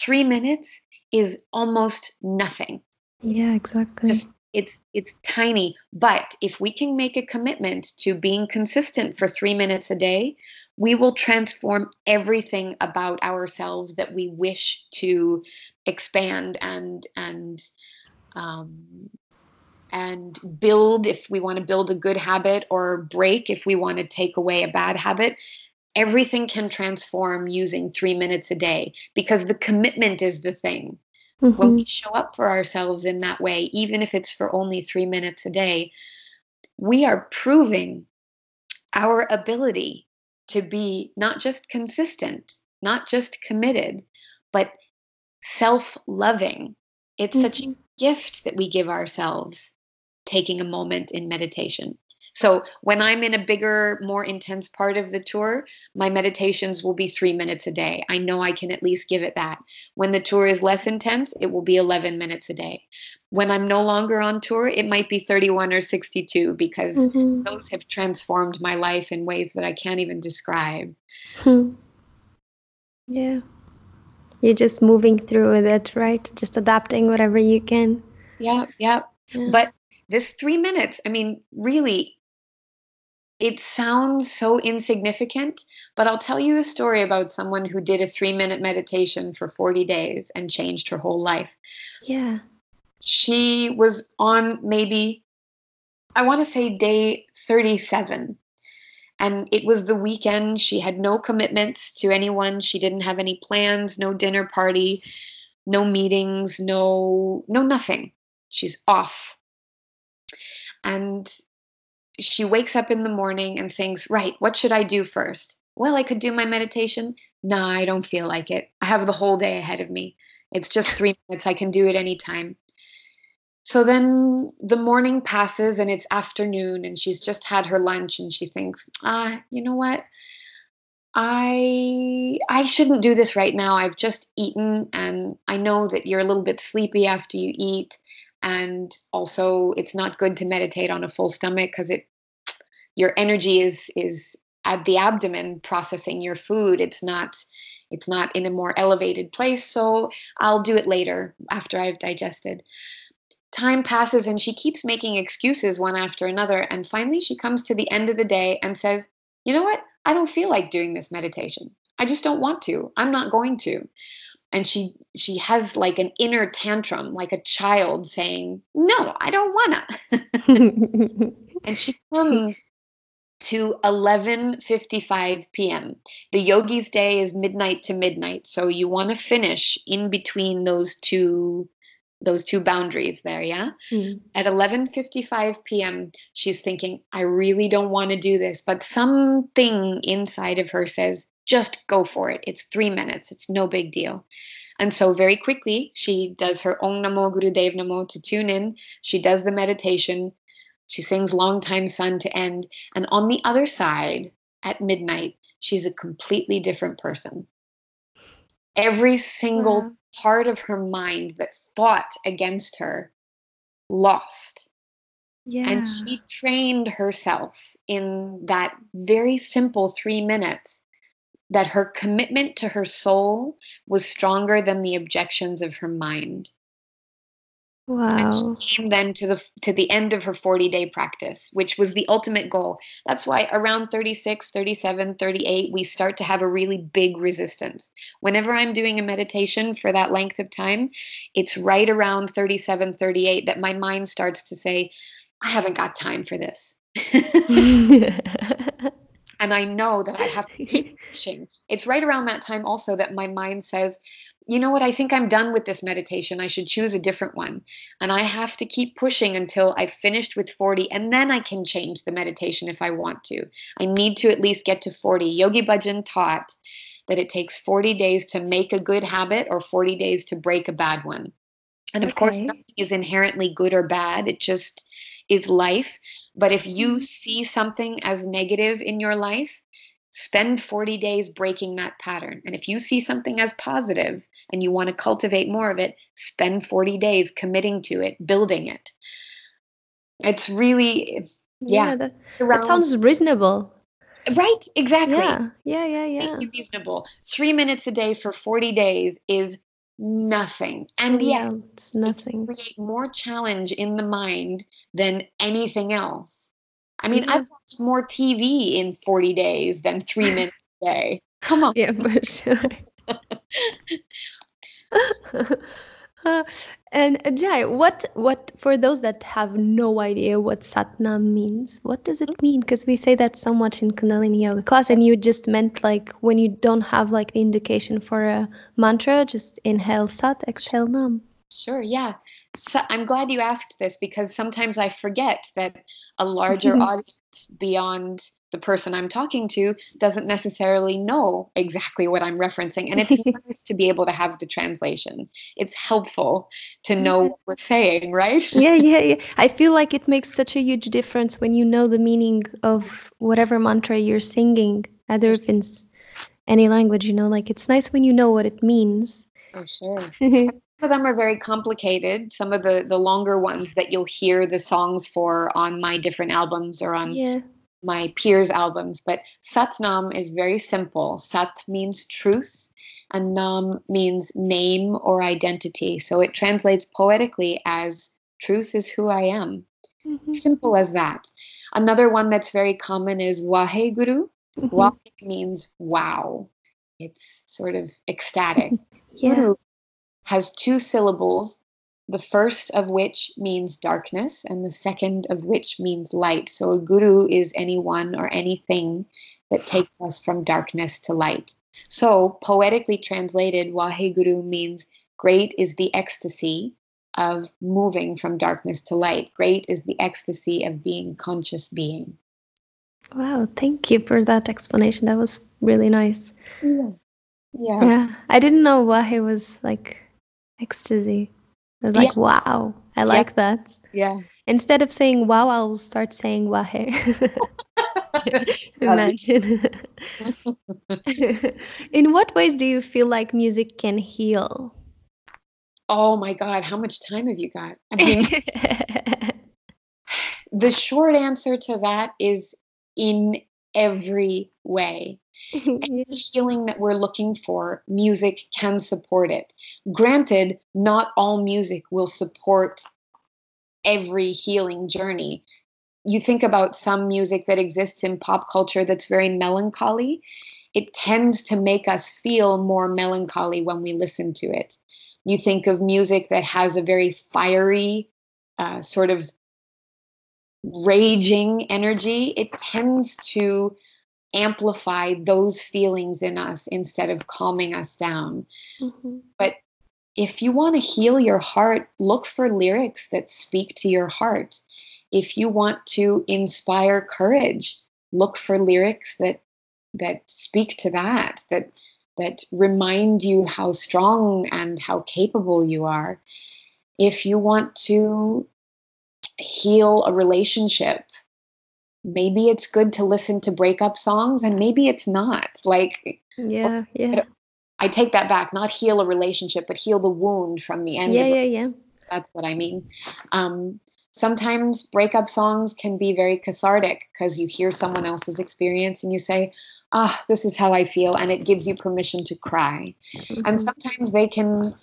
Three minutes is almost nothing. Yeah, exactly. Just it's it's tiny. But if we can make a commitment to being consistent for 3 minutes a day we will transform everything about ourselves that we wish to expand and and um, and build if we want to build a good habit or break if we want to take away a bad habit. Everything can transform using three minutes a day because the commitment is the thing mm-hmm. when we show up for ourselves in that way even if it's for only three minutes a day we are proving our ability to be not just consistent, not just committed, but self loving. It's mm-hmm. such a mm-hmm. gift that we give ourselves taking a moment in meditation. So when I'm in a bigger, more intense part of the tour, my meditations will be three minutes a day. I know I can at least give it that. When the tour is less intense, it will be 11 minutes a day. When I'm no longer on tour, it might be 31 or 62 because mm-hmm. those have transformed my life in ways that I can't even describe. Hmm. Yeah. You're just moving through with it, right? Just adapting whatever you can. Yeah, yeah. yeah. But this three minutes, I mean, really, it sounds so insignificant, but I'll tell you a story about someone who did a three minute meditation for 40 days and changed her whole life. Yeah. She was on maybe, I want to say day 37. And it was the weekend. She had no commitments to anyone. She didn't have any plans, no dinner party, no meetings, no no nothing. She's off. And she wakes up in the morning and thinks, right, what should I do first? Well, I could do my meditation. No, I don't feel like it. I have the whole day ahead of me. It's just three minutes. I can do it anytime. So then the morning passes and it's afternoon and she's just had her lunch and she thinks, ah, you know what? I I shouldn't do this right now. I've just eaten and I know that you're a little bit sleepy after you eat and also it's not good to meditate on a full stomach because it your energy is is at the abdomen processing your food. It's not it's not in a more elevated place, so I'll do it later after I've digested. Time passes and she keeps making excuses one after another and finally she comes to the end of the day and says, "You know what? I don't feel like doing this meditation. I just don't want to. I'm not going to." And she she has like an inner tantrum like a child saying no i don't wanna and she comes to 11:55 p.m. The yogi's day is midnight to midnight, so you want to finish in between those two those two boundaries there, yeah? Mm. At 11:55 p.m., she's thinking, I really don't want to do this, but something inside of her says, just go for it. It's 3 minutes. It's no big deal. And so very quickly, she does her Om Namo Gurudev Namo to tune in. She does the meditation. She sings Long Time Sun to end. And on the other side, at midnight, she's a completely different person. Every single yeah. part of her mind that fought against her lost. Yeah. And she trained herself in that very simple three minutes that her commitment to her soul was stronger than the objections of her mind. Wow. And she came then to the to the end of her 40 day practice, which was the ultimate goal. That's why around 36, 37, 38 we start to have a really big resistance. Whenever I'm doing a meditation for that length of time, it's right around 37, 38 that my mind starts to say, I haven't got time for this. and I know that I have to keep pushing. It's right around that time also that my mind says, you know what, I think I'm done with this meditation. I should choose a different one. And I have to keep pushing until I've finished with 40, and then I can change the meditation if I want to. I need to at least get to 40. Yogi Bhajan taught that it takes 40 days to make a good habit or 40 days to break a bad one. And of okay. course, nothing is inherently good or bad. It just is life. But if you mm-hmm. see something as negative in your life, spend 40 days breaking that pattern. And if you see something as positive and you want to cultivate more of it, spend 40 days committing to it, building it. It's really, yeah. yeah that, that sounds reasonable. Right, exactly. Yeah, yeah, yeah, yeah. Reasonable. Three minutes a day for 40 days is nothing. And yeah, it's nothing. Create more challenge in the mind than anything else. I mean, yeah. I've watched more TV in 40 days than three minutes a day. Come on. Yeah, for sure. and uh, Jai, what what for those that have no idea what Satnam means, what does it mean? Because we say that so much in Kundalini yoga class, and you just meant like when you don't have like the indication for a mantra, just inhale Sat, exhale Nam. Sure, yeah. So I'm glad you asked this because sometimes I forget that a larger audience beyond the person I'm talking to doesn't necessarily know exactly what I'm referencing. And it's nice to be able to have the translation. It's helpful to know what we're saying, right? yeah, yeah, yeah. I feel like it makes such a huge difference when you know the meaning of whatever mantra you're singing, either if it's any language, you know, like it's nice when you know what it means. Oh, sure. Some of them are very complicated. Some of the the longer ones that you'll hear the songs for on my different albums or on yeah my peers' albums, but Satnam is very simple. Sat means truth, and Nam means name or identity. So it translates poetically as truth is who I am. Mm-hmm. Simple as that. Another one that's very common is Waheguru. Mm-hmm. Wahe means wow. It's sort of ecstatic. yeah. Guru has two syllables the first of which means darkness, and the second of which means light. So a guru is anyone or anything that takes us from darkness to light. So, poetically translated, Waheguru means great is the ecstasy of moving from darkness to light. Great is the ecstasy of being conscious being. Wow, thank you for that explanation. That was really nice. Yeah. Yeah. yeah. I didn't know Wahe was like ecstasy. I was like, yeah. wow, I yeah. like that. Yeah. Instead of saying wow, I'll start saying wahe. Imagine. In what ways do you feel like music can heal? Oh my God, how much time have you got? I mean, the short answer to that is in every way. Any healing that we're looking for, music can support it. Granted, not all music will support every healing journey. You think about some music that exists in pop culture that's very melancholy, it tends to make us feel more melancholy when we listen to it. You think of music that has a very fiery, uh, sort of raging energy, it tends to amplify those feelings in us instead of calming us down. Mm-hmm. But if you want to heal your heart, look for lyrics that speak to your heart. If you want to inspire courage, look for lyrics that that speak to that, that that remind you how strong and how capable you are. If you want to heal a relationship, maybe it's good to listen to breakup songs and maybe it's not. Like Yeah, yeah. I take that back, not heal a relationship, but heal the wound from the end. Yeah, yeah, yeah. That's what I mean. Um, sometimes breakup songs can be very cathartic because you hear someone else's experience and you say, ah, this is how I feel, and it gives you permission to cry. Mm-hmm. And sometimes they can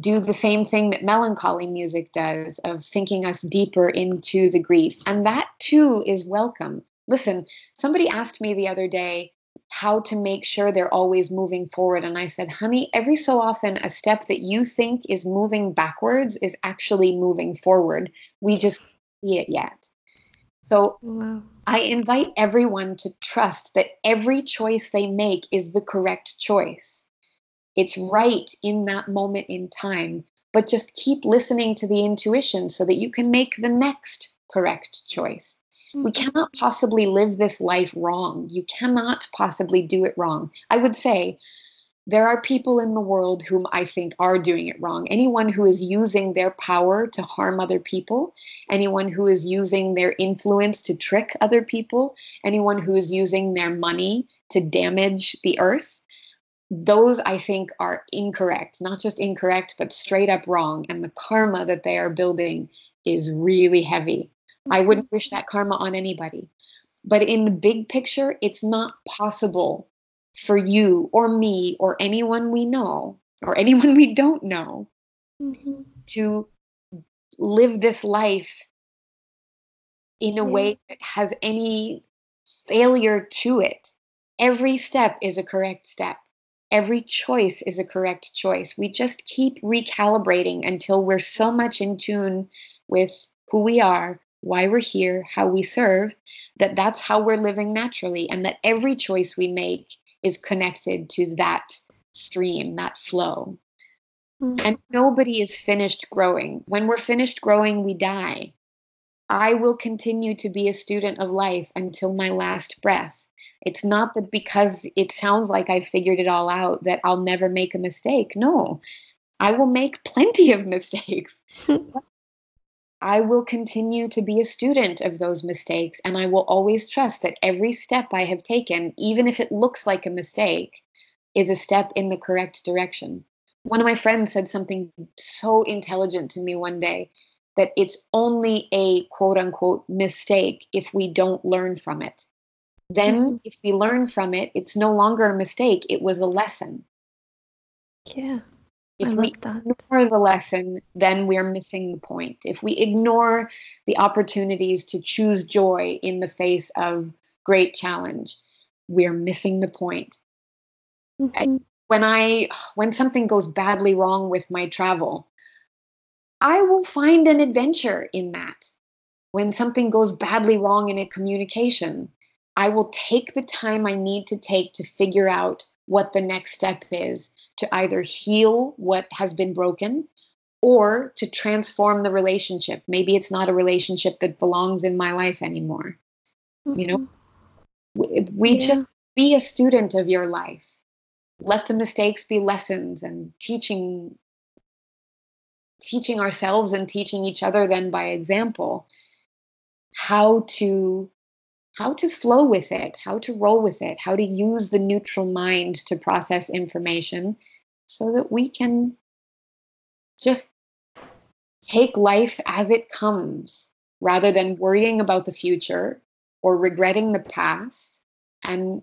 do the same thing that melancholy music does of sinking us deeper into the grief. And that too is welcome. Listen, somebody asked me the other day how to make sure they're always moving forward. And I said, honey, every so often, a step that you think is moving backwards is actually moving forward. We just see it yet. So wow. I invite everyone to trust that every choice they make is the correct choice. It's right in that moment in time, but just keep listening to the intuition so that you can make the next correct choice. Mm-hmm. We cannot possibly live this life wrong. You cannot possibly do it wrong. I would say there are people in the world whom I think are doing it wrong. Anyone who is using their power to harm other people, anyone who is using their influence to trick other people, anyone who is using their money to damage the earth, those I think are incorrect. Not just incorrect, but straight up wrong. And the karma that they are building is really heavy. I wouldn't wish that karma on anybody. But in the big picture, it's not possible for you or me or anyone we know or anyone we don't know mm-hmm. to live this life in a yeah. way that has any failure to it. Every step is a correct step. Every choice is a correct choice. We just keep recalibrating until we're so much in tune with who we are, why we're here, how we serve, that that's how we're living naturally, and that every choice we make is connected to that stream, that flow. Mm-hmm. And nobody is finished growing. When we're finished growing, we die. I will continue to be a student of life until my last breath. It's not that because it sounds like I've figured it all out that I'll never make a mistake. No, I will make plenty of mistakes. I will continue to be a student of those mistakes, and I will always trust that every step I have taken, even if it looks like a mistake, is a step in the correct direction. One of my friends said something so intelligent to me one day that it's only a quote unquote mistake if we don't learn from it. Then, mm-hmm. if we learn from it, it's no longer a mistake, it was a lesson. Yeah. If we that. ignore the lesson, then we're missing the point. If we ignore the opportunities to choose joy in the face of great challenge, we're missing the point. Mm-hmm. When I when something goes badly wrong with my travel, I will find an adventure in that. When something goes badly wrong in a communication, I will take the time I need to take to figure out what the next step is to either heal what has been broken or to transform the relationship. Maybe it's not a relationship that belongs in my life anymore. Mm-hmm. You know, mm-hmm. we, we yeah. just be a student of your life. Let the mistakes be lessons and teaching teaching ourselves and teaching each other then by example how to how to flow with it, how to roll with it, how to use the neutral mind to process information so that we can just take life as it comes rather than worrying about the future or regretting the past and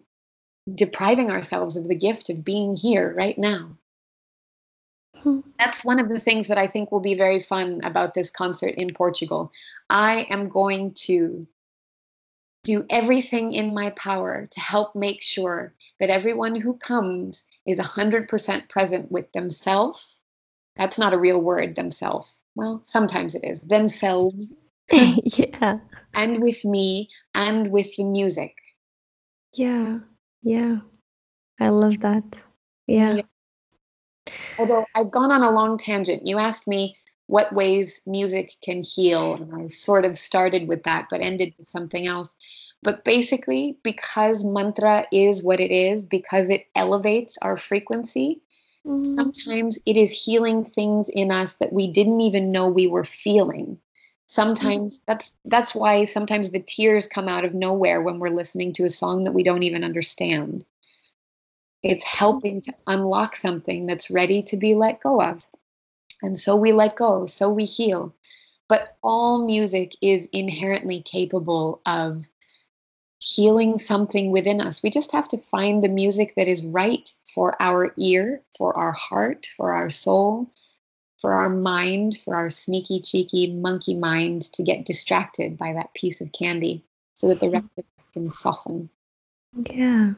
depriving ourselves of the gift of being here right now. Hmm. That's one of the things that I think will be very fun about this concert in Portugal. I am going to do everything in my power to help make sure that everyone who comes is 100% present with themselves. That's not a real word, themselves. Well, sometimes it is. Themselves. yeah. And with me and with the music. Yeah. Yeah. I love that. Yeah. yeah. Although I've gone on a long tangent. You asked me what ways music can heal. And I sort of started with that, but ended with something else. But basically, because mantra is what it is, because it elevates our frequency, mm-hmm. sometimes it is healing things in us that we didn't even know we were feeling. Sometimes mm-hmm. that's that's why sometimes the tears come out of nowhere when we're listening to a song that we don't even understand. It's helping to unlock something that's ready to be let go of. And so we let go, so we heal. But all music is inherently capable of healing something within us. We just have to find the music that is right for our ear, for our heart, for our soul, for our mind, for our sneaky, cheeky, monkey mind to get distracted by that piece of candy so that the mm-hmm. rest of us can soften. Yeah.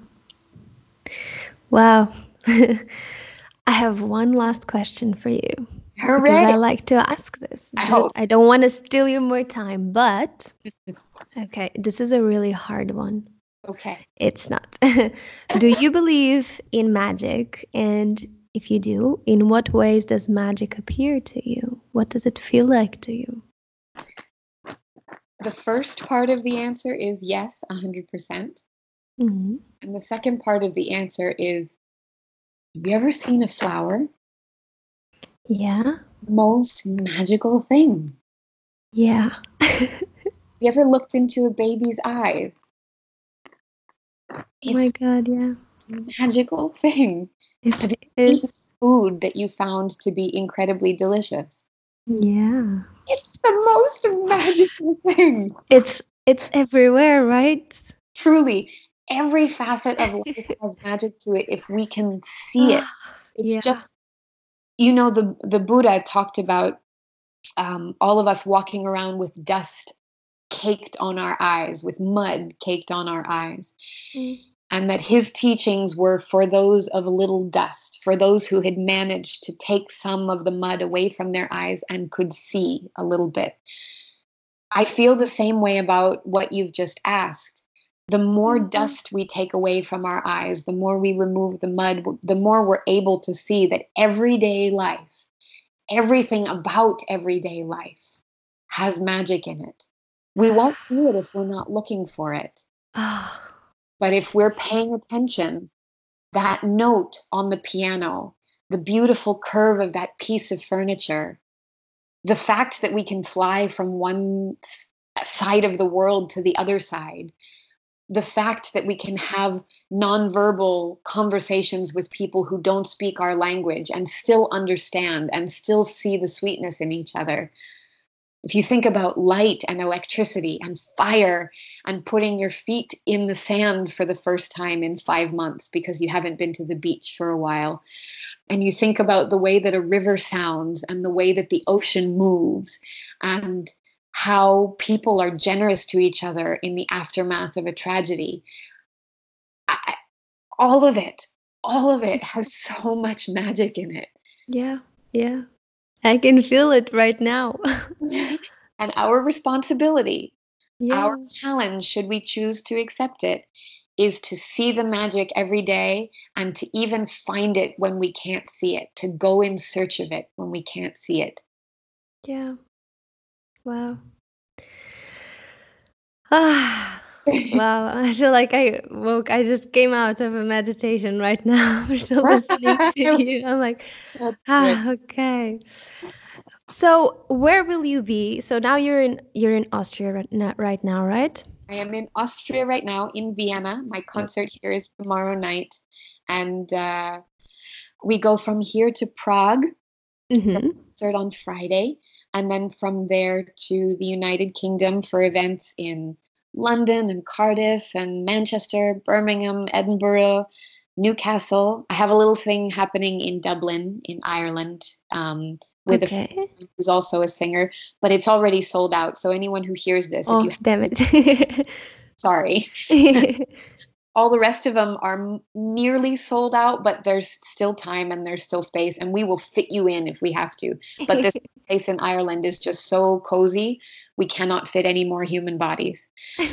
Wow. I have one last question for you. Hooray. Because I like to ask this. I, hope. I don't want to steal you more time, but okay, this is a really hard one. Okay. It's not. do you believe in magic? And if you do, in what ways does magic appear to you? What does it feel like to you? The first part of the answer is yes, 100%. percent mm-hmm. And the second part of the answer is have you ever seen a flower? Yeah. Most magical thing. Yeah. you ever looked into a baby's eyes? It's oh my god, yeah. magical thing. It is food that you found to be incredibly delicious. Yeah. It's the most magical thing. It's it's everywhere, right? Truly. Every facet of life has magic to it if we can see it. Ah, it's yeah. just you know the the buddha talked about um, all of us walking around with dust caked on our eyes with mud caked on our eyes mm. and that his teachings were for those of little dust for those who had managed to take some of the mud away from their eyes and could see a little bit i feel the same way about what you've just asked the more mm-hmm. dust we take away from our eyes, the more we remove the mud, the more we're able to see that everyday life, everything about everyday life has magic in it. We won't see it if we're not looking for it. but if we're paying attention, that note on the piano, the beautiful curve of that piece of furniture, the fact that we can fly from one side of the world to the other side, the fact that we can have nonverbal conversations with people who don't speak our language and still understand and still see the sweetness in each other. If you think about light and electricity and fire and putting your feet in the sand for the first time in five months because you haven't been to the beach for a while, and you think about the way that a river sounds and the way that the ocean moves and how people are generous to each other in the aftermath of a tragedy. I, all of it, all of it has so much magic in it. Yeah, yeah. I can feel it right now. and our responsibility, yeah. our challenge, should we choose to accept it, is to see the magic every day and to even find it when we can't see it, to go in search of it when we can't see it. Yeah. Wow. Ah, wow. I feel like I woke, I just came out of a meditation right now for still listening to you. I'm like, ah, okay. So where will you be? So now you're in you're in Austria right, right now, right? I am in Austria right now in Vienna. My concert here is tomorrow night, and uh, we go from here to Prague. Mm-hmm. Concert on Friday, and then from there to the United Kingdom for events in London and Cardiff and Manchester, Birmingham, Edinburgh, Newcastle. I have a little thing happening in Dublin, in Ireland, um, with a friend who's also a singer, but it's already sold out. So anyone who hears this, if Oh, you damn it. sorry, all the rest of them are nearly sold out, but there's still time and there's still space, and we will fit you in if we have to. But this place in Ireland is just so cozy, we cannot fit any more human bodies.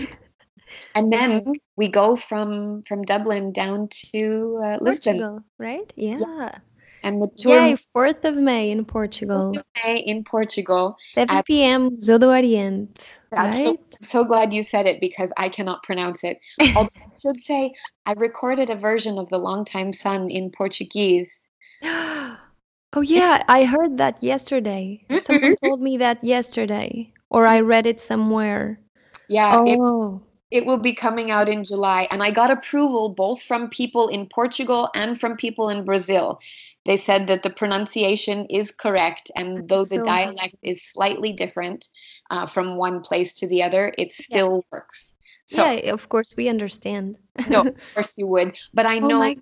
And then we go from from Dublin down to uh, Lisbon, Portugal, right? Yeah. and the tour Yay, 4th of May in Portugal. May in Portugal. 7 p.m. Zodo Oriente, so, right? I'm so glad you said it because I cannot pronounce it. Although should say I recorded a version of the Longtime Sun in Portuguese. Oh yeah, I heard that yesterday. Someone told me that yesterday, or I read it somewhere. Yeah, it, Oh, it will be coming out in July, and I got approval both from people in Portugal and from people in Brazil. They said that the pronunciation is correct, and That's though the so dialect is slightly different uh, from one place to the other, it still works. So, yeah, of course we understand. no, of course you would, but I Oh know my,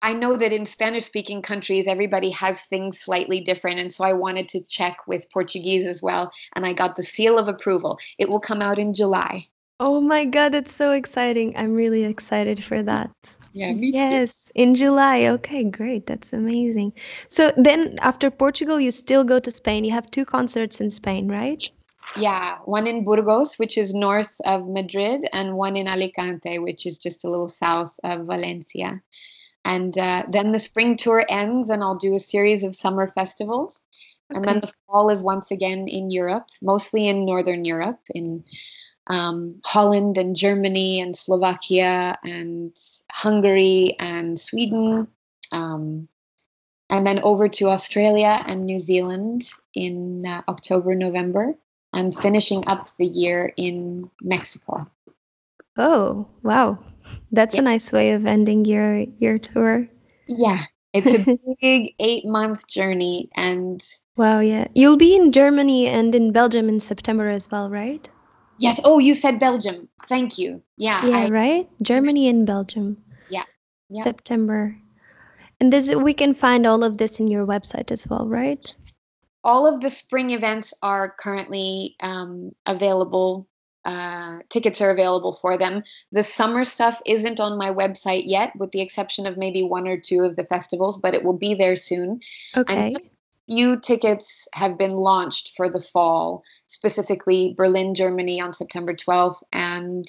I know that in Spanish speaking countries, everybody has things slightly different. And so I wanted to check with Portuguese as well. And I got the seal of approval. It will come out in July. oh my God, it's so exciting. I'm really excited for that. Yeah, Yes, in July. Okay, great. That's amazing. So then after Portugal, you still go to Spain. You have two concerts in Spain, right? Yeah, one in Burgos, which is north of Madrid, and one in Alicante, which is just a little south of Valencia. And uh, then the spring tour ends, and I'll do a series of summer festivals. And then the fall is once again in Europe, mostly in Northern Europe, in um, Holland and Germany and Slovakia and Hungary and Sweden. Um, and then over to Australia and New Zealand in uh, October, November, and finishing up the year in Mexico. Oh, wow. That's a nice way of ending your your tour. Yeah, it's a big eight month journey, and Wow, yeah. You'll be in Germany and in Belgium in September as well, right? yes. Oh, you said Belgium. Thank you. Yeah, Yeah, I, right? Germany and Belgium. Yeah, yeah. September. And this we can find all of this in your website as well, right? All of the spring events are currently um, available. Uh, tickets are available for them. The summer stuff isn't on my website yet, with the exception of maybe one or two of the festivals, but it will be there soon. Okay. And few tickets have been launched for the fall, specifically Berlin, Germany on September 12th, and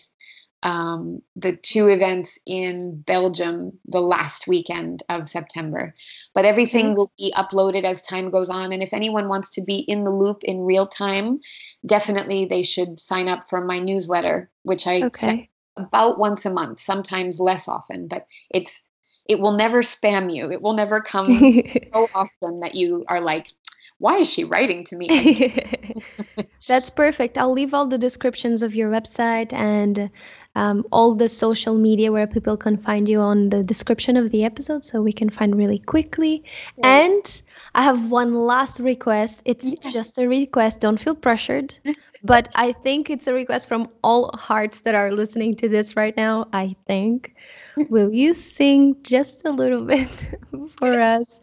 um, the two events in Belgium the last weekend of September. But everything Okay. will be uploaded as time goes on. And if anyone wants to be in the loop in real time, definitely they should sign up for my newsletter, which I send about once a month, sometimes less often, but it's it will never spam you. It will never come so often that you are like, why is she writing to me? That's perfect. I'll leave all the descriptions of your website and um, all the social media where people can find you on the description of the episode so we can find really quickly. And I have one last request. It's Yeah. just a request. Don't feel pressured. but I think it's a request from all hearts that are listening to this right now. I think. Will you sing just a little bit for us?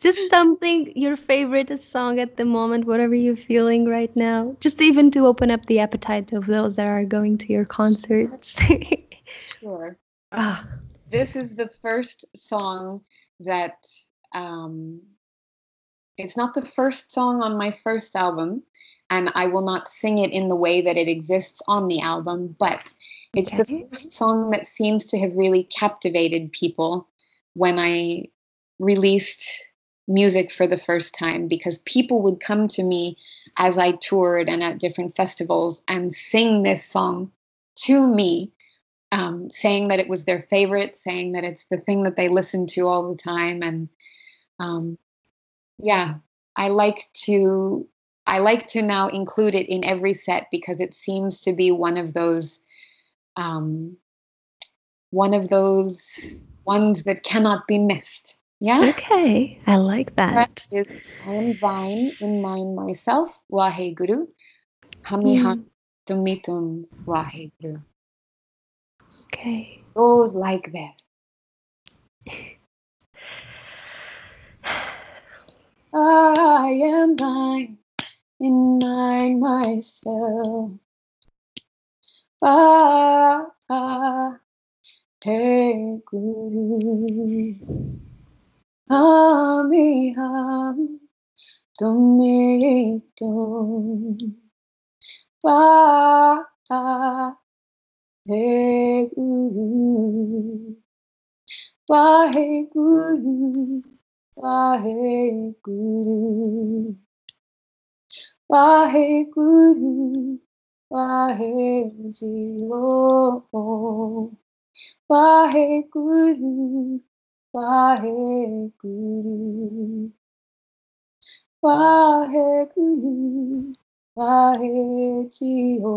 Just something, your favorite song at the moment, whatever you're feeling right now. Just even to open up the appetite of those that are going to your concerts. Sure. ah, This is the first song that um, it's not the first song on my first album, and I will not sing it in the way that it exists on the album, but it's Okay. the first song that seems to have really captivated people when I released music for the first time because people would come to me as I toured and at different festivals and sing this song to me, um, saying that it was their favorite, saying that it's the thing that they listen to all the time. And um, yeah, I like to. I like to now include it in every set because it seems to be one of those um, one of those ones that cannot be missed. Yeah. okay. I like that. That is I am thine in mine myself, Wahe Guru. Hami Mm. Ham Tumitum Waheguru. Okay. Goes like this. I am thine, mine myself. Ah, ah, te guru. Amiham, tumitum. Ah, ah, te guru. Waheguru. Waheguru, Waheguru, Waheguru, Waheguru, hmm. Waheguru, Waheguru,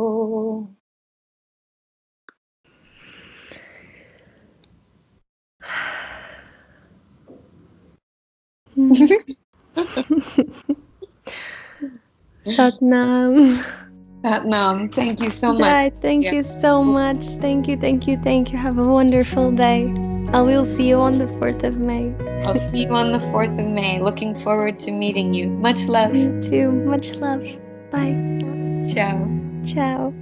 Waheguru. Satnam. Satnam, thank you so Jai, much. thank Yeah. you so much. Thank you, thank you, thank you. Have a wonderful day. I will see you on the 4th of May. I'll see you on the 4th of May. Looking forward to meeting you. Much love. You too. Much love. Bye. Ciao. Ciao.